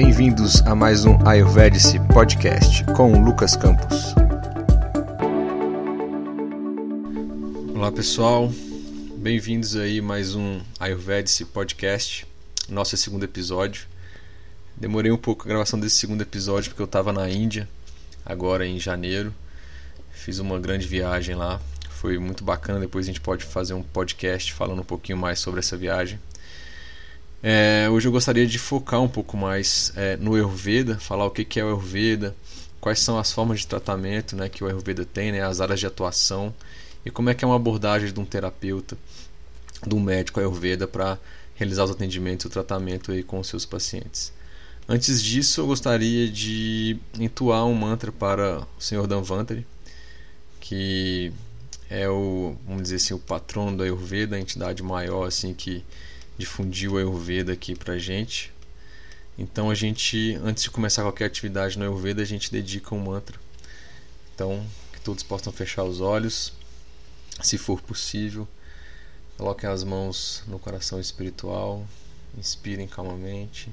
Bem-vindos a mais um Ayurvedic Podcast com Lucas Campos. Olá pessoal, bem-vindos aí a mais um Ayurvedic Podcast, nosso segundo episódio. Demorei um pouco a gravação desse segundo episódio porque eu estava na Índia, agora em janeiro. Fiz uma grande viagem lá, foi muito bacana. Depois a gente pode fazer um podcast falando um pouquinho mais sobre essa viagem. É, hoje eu gostaria de focar um pouco mais é, no Ayurveda, falar o que, que é o Ayurveda, quais são as formas de tratamento né, que o Ayurveda tem, né, as áreas de atuação e como é que é uma abordagem de um terapeuta, de um médico Ayurveda para realizar os atendimentos e o tratamento aí com os seus pacientes. Antes disso, eu gostaria de entoar um mantra para o Senhor Danvantari, que é o, vamos dizer assim, o patrono do Ayurveda, a entidade maior assim que difundiu o Ayurveda aqui pra gente. Então a gente, antes de começar qualquer atividade no Ayurveda, a gente dedica um mantra. Então, que todos possam fechar os olhos, se for possível. Coloquem as mãos no coração espiritual, inspirem calmamente.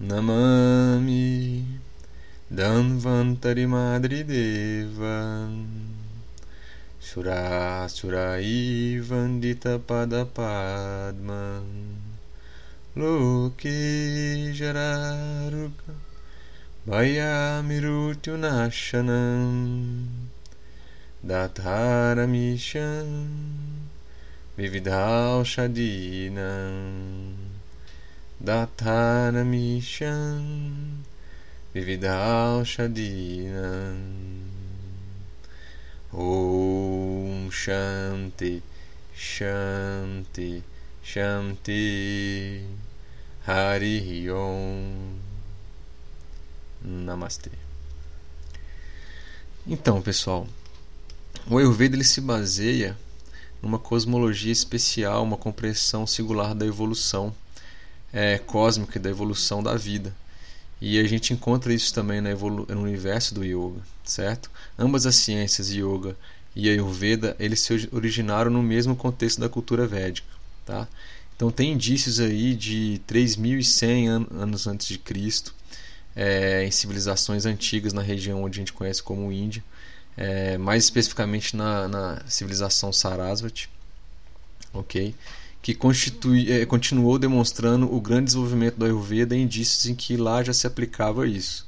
Namami Danvantari Madri Devan Surasurai Vandita Padapadman Loke Jararuka Bhayamirutyunashanam Datharamisham Vividhal Shadinam Datharamisham Vividhal Shadinam Om Shanti Shanti Shanti Hari Om Namastê. Então, pessoal, o Ayurveda ele se baseia numa cosmologia especial, uma compreensão singular da evolução é, cósmica e da evolução da vida. E a gente encontra isso também no universo do yoga, certo? Ambas as ciências, yoga e ayurveda, eles se originaram no mesmo contexto da cultura védica, tá? Então tem indícios aí de 3.100 an anos antes de Cristo, é, em civilizações antigas na região onde a gente conhece como Índia, é, mais especificamente na, na civilização Sarasvati, ok? Que é, continuou demonstrando o grande desenvolvimento do Ayurveda e indícios em que lá já se aplicava isso.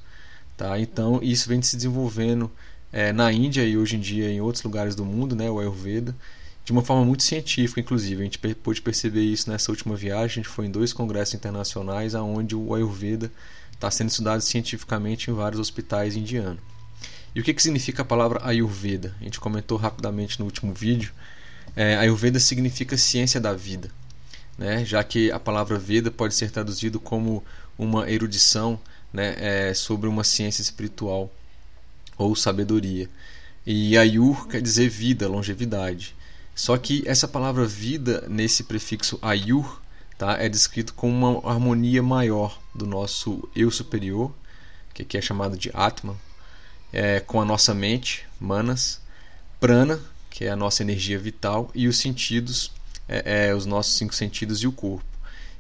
Tá? Então, isso vem se desenvolvendo é, na Índia e hoje em dia em outros lugares do mundo, né, o Ayurveda, de uma forma muito científica, inclusive. A gente pôde perceber isso nessa última viagem. A gente foi em dois congressos internacionais onde o Ayurveda está sendo estudado cientificamente em vários hospitais indianos. E o que, que significa a palavra Ayurveda? A gente comentou rapidamente no último vídeo é, Ayurveda significa ciência da vida, né? já que a palavra Veda pode ser traduzido como uma erudição né, é, sobre uma ciência espiritual ou sabedoria. E Ayur quer dizer vida, longevidade. Só que essa palavra vida, nesse prefixo Ayur, tá, é descrito como uma harmonia maior do nosso eu superior, que aqui é chamado de Atma, é, com a nossa mente, Manas, Prana, que é a nossa energia vital, e os sentidos, é, é, os nossos cinco sentidos e o corpo.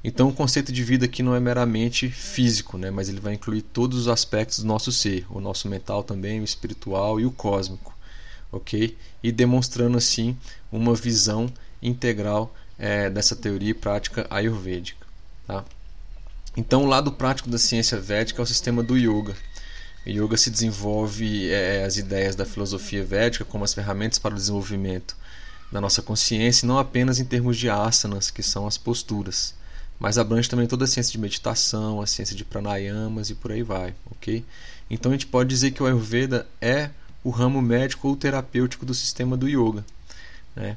Então, o conceito de vida aqui não é meramente físico, né, mas ele vai incluir todos os aspectos do nosso ser, o nosso mental também, o espiritual e o cósmico, ok? E demonstrando assim uma visão integral é, dessa teoria e prática ayurvédica. Tá? Então, o lado prático da ciência védica é o sistema do yoga, yoga se desenvolve é, as ideias da filosofia védica como as ferramentas para o desenvolvimento da nossa consciência, não apenas em termos de asanas, que são as posturas, mas abrange também toda a ciência de meditação, a ciência de pranayamas e por aí vai, ok? Então a gente pode dizer que o Ayurveda é o ramo médico ou terapêutico do sistema do yoga, né?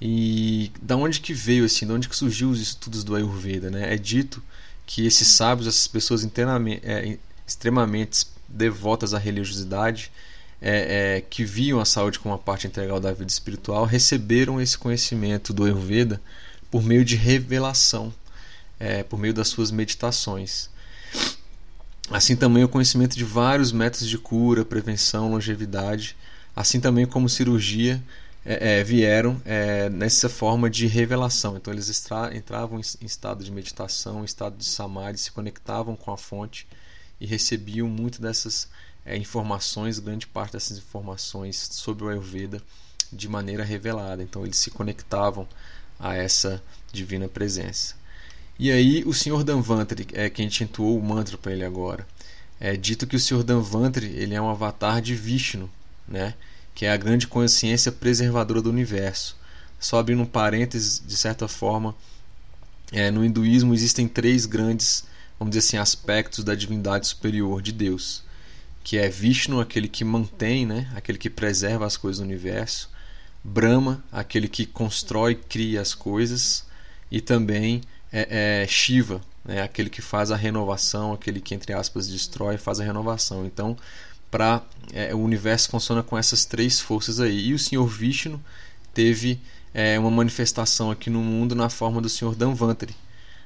E da onde que veio assim, da onde que surgiu os estudos do Ayurveda, né? É dito que esses sábios, essas pessoas é, extremamente devotas à religiosidade, é, é, que viam a saúde como uma parte integral da vida espiritual, receberam esse conhecimento do Ayurveda por meio de revelação, é, por meio das suas meditações. Assim também o conhecimento de vários métodos de cura, prevenção, longevidade, assim também como cirurgia, é, é, vieram é, nessa forma de revelação. Então eles entravam em, estado de meditação, em estado de samadhi, se conectavam com a fonte e recebiam muito dessas é, informações, grande parte dessas informações sobre o Ayurveda de maneira revelada. Então eles se conectavam a essa divina presença. E aí o Senhor Danvantri, é quem intuou o mantra para ele agora. É dito que o Senhor Danvantri ele é um avatar de Vishnu, né? que é a grande consciência preservadora do universo. Só abrindo um parênteses, de certa forma, é, no hinduísmo existem três grandes, vamos dizer assim, aspectos da divindade superior de Deus, que é Vishnu, aquele que mantém, né, aquele que preserva as coisas do universo, Brahma, aquele que constrói e cria as coisas, e também é, é Shiva, né, aquele que faz a renovação, aquele que, entre aspas, destrói e faz a renovação. Então, para é, o universo funciona com essas três forças aí. E o Senhor Vishnu teve é, uma manifestação aqui no mundo na forma do Senhor Danvantari,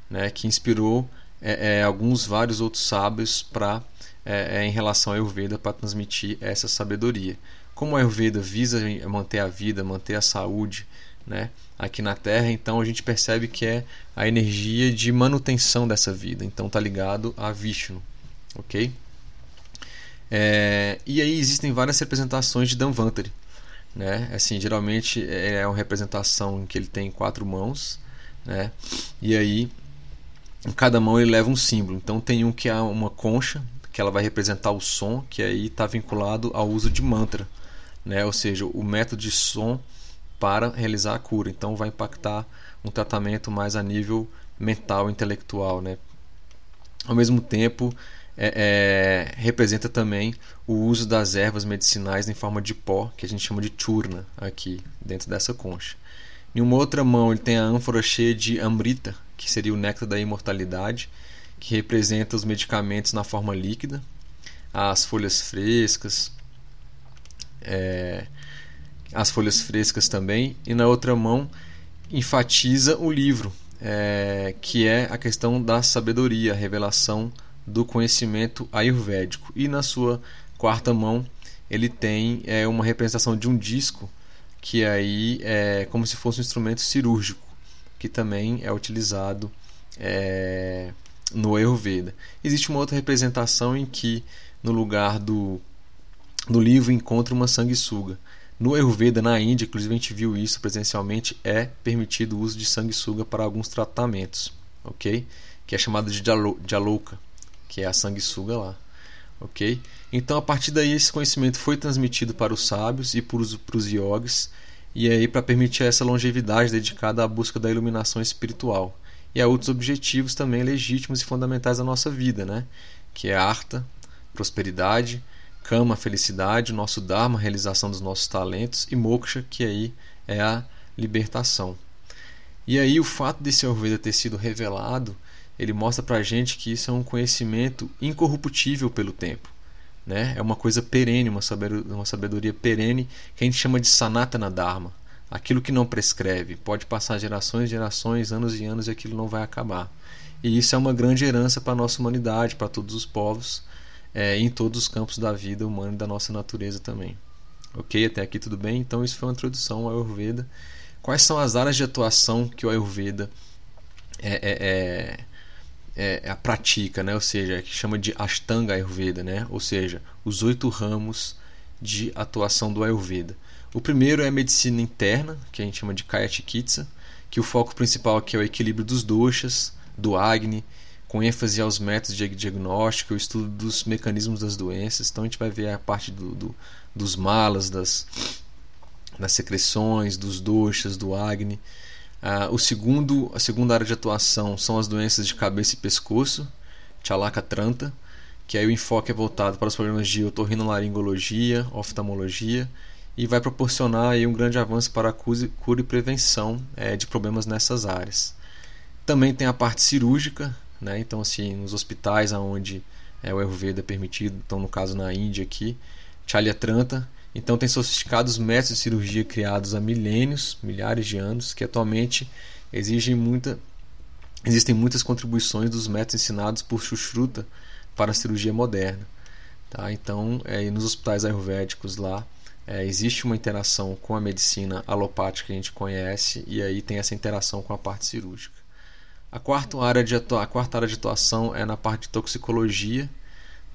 né, que inspirou é, é alguns vários outros sábios para é, é, em relação ao Ayurveda para transmitir essa sabedoria. Como o Ayurveda visa manter a vida, manter a saúde, né, aqui na Terra, então a gente percebe que é a energia de manutenção dessa vida. Então está ligado a Vishnu, ok? É, e aí existem várias representações de Danvantari. Né? Assim, geralmente é uma representação em que ele tem quatro mãos, né? E aí em cada mão ele leva um símbolo. Então tem um que é uma concha, que ela vai representar o som, que aí está vinculado ao uso de mantra, né? Ou seja, o método de som para realizar a cura. Então vai impactar um tratamento mais a nível mental, intelectual, né? Ao mesmo tempo, é, é, representa também o uso das ervas medicinais em forma de pó, que a gente chama de churna, aqui dentro dessa concha. Em uma outra mão ele tem a ânfora cheia de amrita, que seria o néctar da imortalidade, que representa os medicamentos na forma líquida, as folhas frescas, é, as folhas frescas também, e na outra mão enfatiza o livro, é, que é a questão da sabedoria, a revelação do conhecimento ayurvédico. E na sua quarta mão ele tem é, uma representação de um disco que aí é como se fosse um instrumento cirúrgico, que também é utilizado é, no Ayurveda. Existe uma outra representação em que no lugar do, do livro encontra uma sanguessuga. No Ayurveda, na Índia, inclusive a gente viu isso presencialmente, é permitido o uso de sanguessuga para alguns tratamentos, ok? Que é chamado de jaloka que é a sanguessuga lá. Ok? Então, a partir daí, esse conhecimento foi transmitido para os sábios e para os, para os yogis, e aí para permitir essa longevidade dedicada à busca da iluminação espiritual. E a outros objetivos também legítimos e fundamentais da nossa vida, né? que é arta, prosperidade, kama, felicidade, nosso dharma, realização dos nossos talentos, e moksha, que aí é a libertação. E aí o fato desse Ayurveda ter sido revelado ele mostra para a gente que isso é um conhecimento incorruptível pelo tempo. Né? É uma coisa perene, uma sabedoria, perene que a gente chama de Sanatana Dharma. Aquilo que não prescreve. Pode passar gerações e gerações, anos e anos e aquilo não vai acabar. E isso é uma grande herança para a nossa humanidade, para todos os povos, é, em todos os campos da vida humana e da nossa natureza também. Ok? Até aqui tudo bem? Então, isso foi uma introdução ao Ayurveda. Quais são as áreas de atuação que o Ayurveda é, é, é é, a pratica, né? ou seja, que chama de Ashtanga Ayurveda, né? ou seja, os oito ramos de atuação do Ayurveda. O primeiro é a medicina interna, que a gente chama de Kaya Chikitsa, que o foco principal aqui é o equilíbrio dos doshas, do Agni, com ênfase aos métodos de diagnóstico, o estudo dos mecanismos das doenças. Então a gente vai ver a parte do, do, dos malas, das, das secreções, dos doshas, do Agni. Ah, o segundo, a segunda área de atuação são as doenças de cabeça e pescoço, Chalaka Tranta, que aí o enfoque é voltado para os problemas de otorrinolaringologia, oftalmologia e vai proporcionar aí um grande avanço para a cura e prevenção é, de problemas nessas áreas. Também tem a parte cirúrgica, né? então assim, nos hospitais onde é, o Ayurveda é permitido, então no caso na Índia aqui, Chalya Tranta, então, tem sofisticados métodos de cirurgia criados há milênios, milhares de anos, que atualmente exigem muita, existem muitas contribuições dos métodos ensinados por Sushruta para a cirurgia moderna. Tá? Então, é, nos hospitais ayurvédicos lá é, existe uma interação com a medicina alopática que a gente conhece e aí tem essa interação com a parte cirúrgica. A quarta área de, atua a quarta área de atuação é na parte de toxicologia,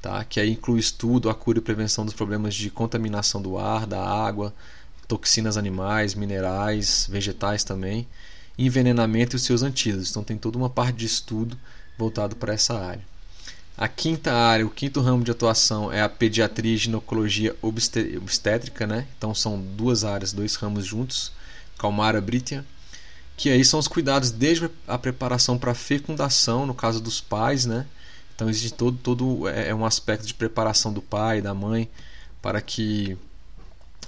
tá? que aí inclui estudo, a cura e prevenção dos problemas de contaminação do ar, da água, toxinas animais, minerais, vegetais também, envenenamento e os seus antídotos. Então tem toda uma parte de estudo voltado para essa área. A quinta área, o quinto ramo de atuação é a pediatria e ginecologia obstétrica, né? Então são duas áreas, dois ramos juntos, Calmara Britia, que aí são os cuidados desde a preparação para a fecundação, no caso dos pais, né? Então existe todo, todo é, é um aspecto de preparação do pai, da mãe, para que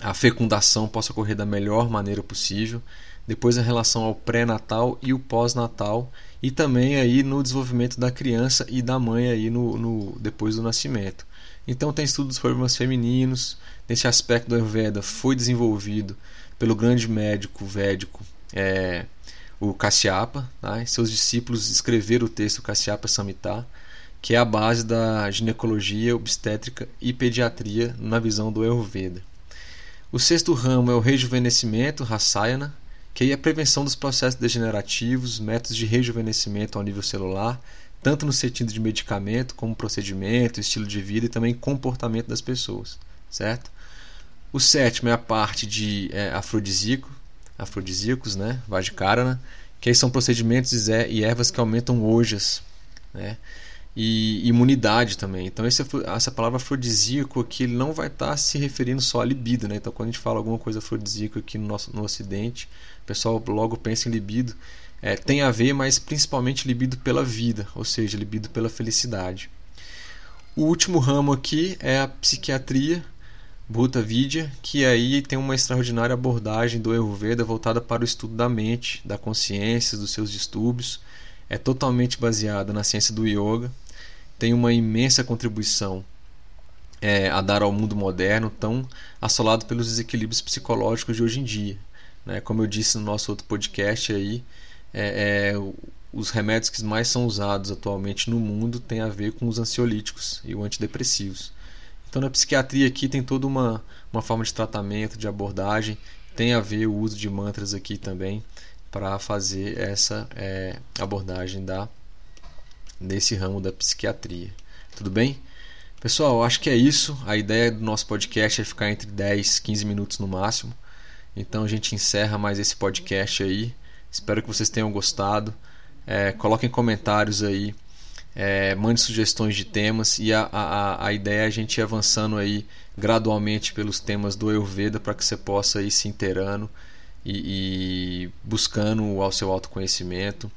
a fecundação possa ocorrer da melhor maneira possível. Depois a relação ao pré-natal e o pós-natal e também aí no desenvolvimento da criança e da mãe aí no, no depois do nascimento. Então tem estudo dos problemas femininos. Nesse aspecto do Ayurveda foi desenvolvido pelo grande médico védico é, o Kashyapa. Tá? E seus discípulos escreveram o texto Kashyapa Samhita, que é a base da ginecologia, obstétrica e pediatria na visão do Ayurveda. O sexto ramo é o rejuvenescimento, Rasayana, que é a prevenção dos processos degenerativos, métodos de rejuvenescimento ao nível celular, tanto no sentido de medicamento, como procedimento, estilo de vida e também comportamento das pessoas, certo? O sétimo é a parte de é, afrodisíaco, afrodisíacos, né, Vajkarana, que aí são procedimentos e ervas que aumentam ojas, né? E imunidade também. Então esse, essa palavra afrodisíaco aqui não vai estar tá se referindo só à libido, né? Então quando a gente fala alguma coisa afrodisíaco aqui no nosso no Ocidente, o pessoal logo pensa em libido. É, tem a ver, mas principalmente libido pela vida, ou seja, libido pela felicidade. O último ramo aqui é a psiquiatria, Bhuta Vidya, que aí tem uma extraordinária abordagem do Ayurveda voltada para o estudo da mente, da consciência, dos seus distúrbios. É totalmente baseada na ciência do yoga, tem uma imensa contribuição é, a dar ao mundo moderno, tão assolado pelos desequilíbrios psicológicos de hoje em dia. Né? Como eu disse no nosso outro podcast aí, é, é, os remédios que mais são usados atualmente no mundo têm a ver com os ansiolíticos e os antidepressivos. Então na psiquiatria aqui tem toda uma, uma forma de tratamento, de abordagem, tem a ver o uso de mantras aqui também para fazer essa é, abordagem da nesse ramo da psiquiatria. Tudo bem? Pessoal, acho que é isso. A ideia do nosso podcast é ficar entre 10 15 minutos no máximo. Então a gente encerra mais esse podcast aí. Espero que vocês tenham gostado. É, coloquem comentários aí. É, mande sugestões de temas e a, a, a ideia é a gente ir avançando aí gradualmente pelos temas do Ayurveda para que você possa ir se inteirando e, e buscando o seu autoconhecimento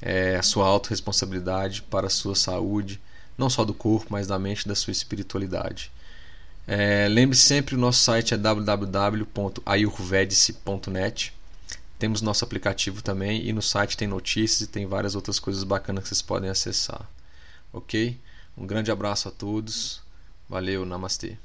é, a sua autorresponsabilidade para a sua saúde, não só do corpo, mas da mente e da sua espiritualidade. É, Lembre-se sempre, o nosso site é www.ayurvedice.net. Temos nosso aplicativo também e no site tem notícias e tem várias outras coisas bacanas que vocês podem acessar. Ok? Um grande abraço a todos. Valeu, namastê.